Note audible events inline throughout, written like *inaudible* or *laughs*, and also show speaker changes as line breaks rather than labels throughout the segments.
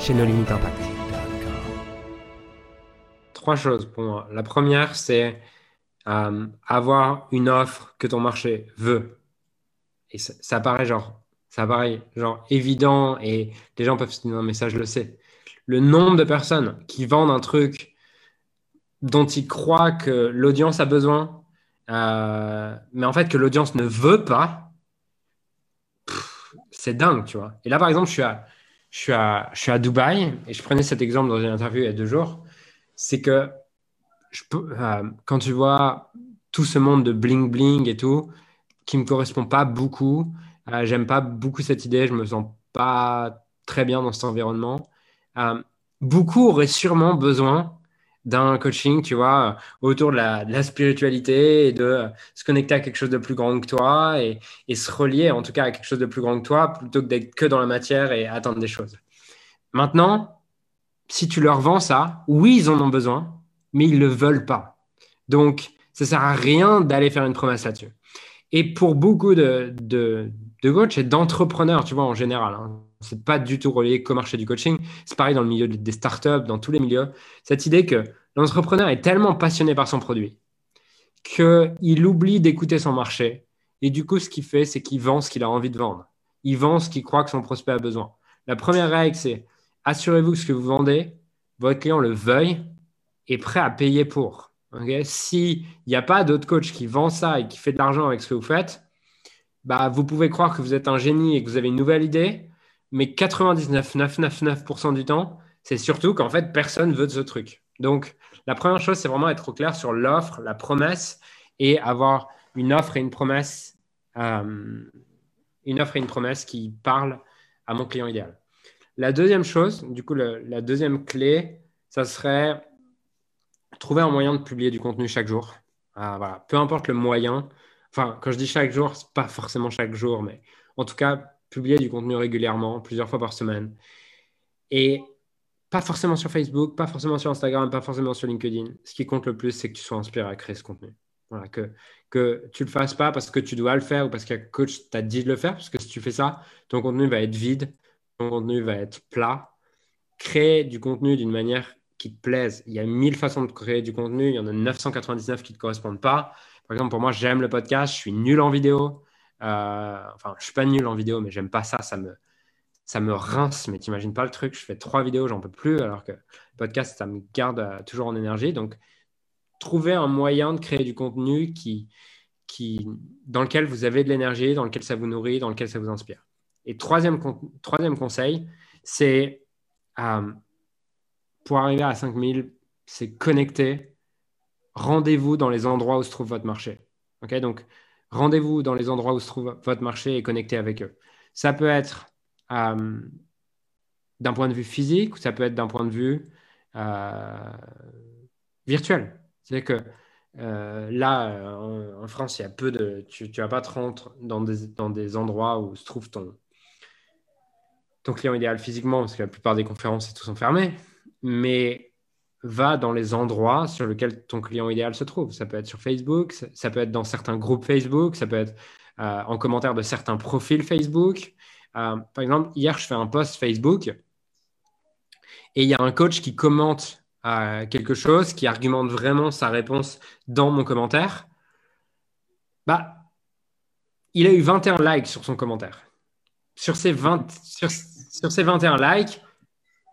chez nos limites impact.
Trois choses pour moi. La première, c'est euh, avoir une offre que ton marché veut. Et ça, paraît genre, ça paraît genre évident et les gens peuvent se dire non mais ça je le sais. Le nombre de personnes qui vendent un truc dont ils croient que l'audience a besoin, euh, mais en fait que l'audience ne veut pas, c'est dingue, tu vois. Et là par exemple, je suis à, je suis à, Dubaï et je prenais cet exemple dans une interview il y a deux jours. C'est que euh, quand tu vois tout ce monde de bling bling et tout, qui me correspond pas beaucoup, euh, j'aime pas beaucoup cette idée, je me sens pas très bien dans cet environnement. Euh, beaucoup auraient sûrement besoin d'un coaching, tu vois, autour de la, spiritualité et de se connecter à quelque chose de plus grand que toi et, se relier en tout cas à quelque chose de plus grand que toi plutôt que d'être que dans la matière et atteindre des choses. Maintenant, si tu leur vends ça, oui, ils en ont besoin, mais ils ne le veulent pas. Donc, ça sert à rien d'aller faire une promesse là-dessus. Et pour beaucoup de, de coachs et d'entrepreneurs, tu vois, en général, hein, c'est pas du tout relié qu'au marché du coaching. C'est pareil dans le milieu des startups, dans tous les milieux. Cette idée que l'entrepreneur est tellement passionné par son produit qu'il oublie d'écouter son marché. Et du coup, ce qu'il fait, c'est qu'il vend ce qu'il a envie de vendre. Il vend ce qu'il croit que son prospect a besoin. La première règle, c'est assurez-vous que ce que vous vendez, votre client le veuille et prêt à payer pour. S'il n'y a pas d'autre coach qui vend ça et qui fait de l'argent avec ce que vous faites, bah, vous pouvez croire que vous êtes un génie et que vous avez une nouvelle idée, mais 99,999% du temps, c'est surtout qu'en fait, personne veut de ce truc. Donc, la première chose, c'est vraiment être au clair sur l'offre, la promesse et avoir une offre et une promesse, euh, une offre et une promesse qui parlent à mon client idéal. La deuxième chose, du coup, la deuxième clé, ça serait trouver un moyen de publier du contenu chaque jour. Ah, voilà. Peu importe le moyen. Enfin, quand je dis chaque jour, c'est pas forcément chaque jour, mais en tout cas, publier du contenu régulièrement, plusieurs fois par semaine. Et pas forcément sur Facebook, pas forcément sur Instagram, pas forcément sur LinkedIn. Ce qui compte le plus, c'est que tu sois inspiré à créer ce contenu. Voilà, que, que tu ne le fasses pas parce que tu dois le faire ou parce qu'un coach t'a dit de le faire, parce que si tu fais ça, ton contenu va être vide, ton contenu va être plat. Crée du contenu d'une manière qui te plaise. Il y a mille façons de créer du contenu, il y en a 999 qui ne te correspondent pas. Par exemple, pour moi, j'aime le podcast, je suis nul en vidéo. Euh, enfin, je suis pas nul en vidéo, mais j'aime pas ça. Ça me, ça me rince. Mais tu n'imagines pas le truc. Je fais trois vidéos, j'en peux plus. Alors que le podcast, ça me garde euh, toujours en énergie. Donc, trouver un moyen de créer du contenu qui, qui, dans lequel vous avez de l'énergie, dans lequel ça vous nourrit, dans lequel ça vous inspire. Et troisième, troisième conseil, c'est euh, pour arriver à 5000, c'est connecter. Rendez-vous dans les endroits où se trouve votre marché. Donc, rendez-vous dans les endroits où se trouve votre marché et connectez avec eux. Ça peut être euh, d'un point de vue physique ou ça peut être d'un point de vue euh, virtuel. C'est que euh, là, en, France, il y a peu de. Tu ne vas pas te rendre dans des, endroits où se trouve ton, ton client idéal physiquement, parce que la plupart des conférences et tout sont fermées. Mais va dans les endroits sur lesquels ton client idéal se trouve. Ça peut être sur Facebook, ça, peut être dans certains groupes Facebook, ça peut être euh, en commentaire de certains profils Facebook. Euh, par exemple, hier, je fais un post Facebook et il y a un coach qui commente euh, quelque chose, qui argumente vraiment sa réponse dans mon commentaire. Bah, il a eu 21 likes sur son commentaire. Sur ces, 20, sur, sur ces 21 likes,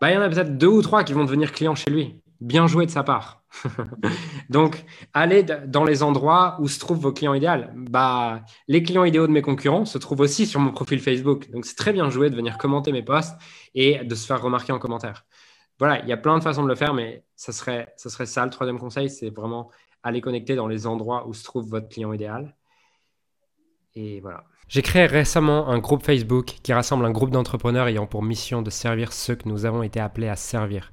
bah, il y en a peut-être deux ou trois qui vont devenir clients chez lui bien joué de sa part. *laughs* Donc, allez dans les endroits où se trouvent vos clients idéaux. Bah, les clients idéaux de mes concurrents se trouvent aussi sur mon profil Facebook. Donc, c'est très bien joué de venir commenter mes posts et de se faire remarquer en commentaire. Voilà, il y a plein de façons de le faire, mais ça serait, ça serait ça. Le troisième conseil, c'est vraiment aller connecter dans les endroits où se trouve votre client idéal. Et voilà.
J'ai créé récemment un groupe Facebook qui rassemble un groupe d'entrepreneurs ayant pour mission de servir ceux que nous avons été appelés à servir.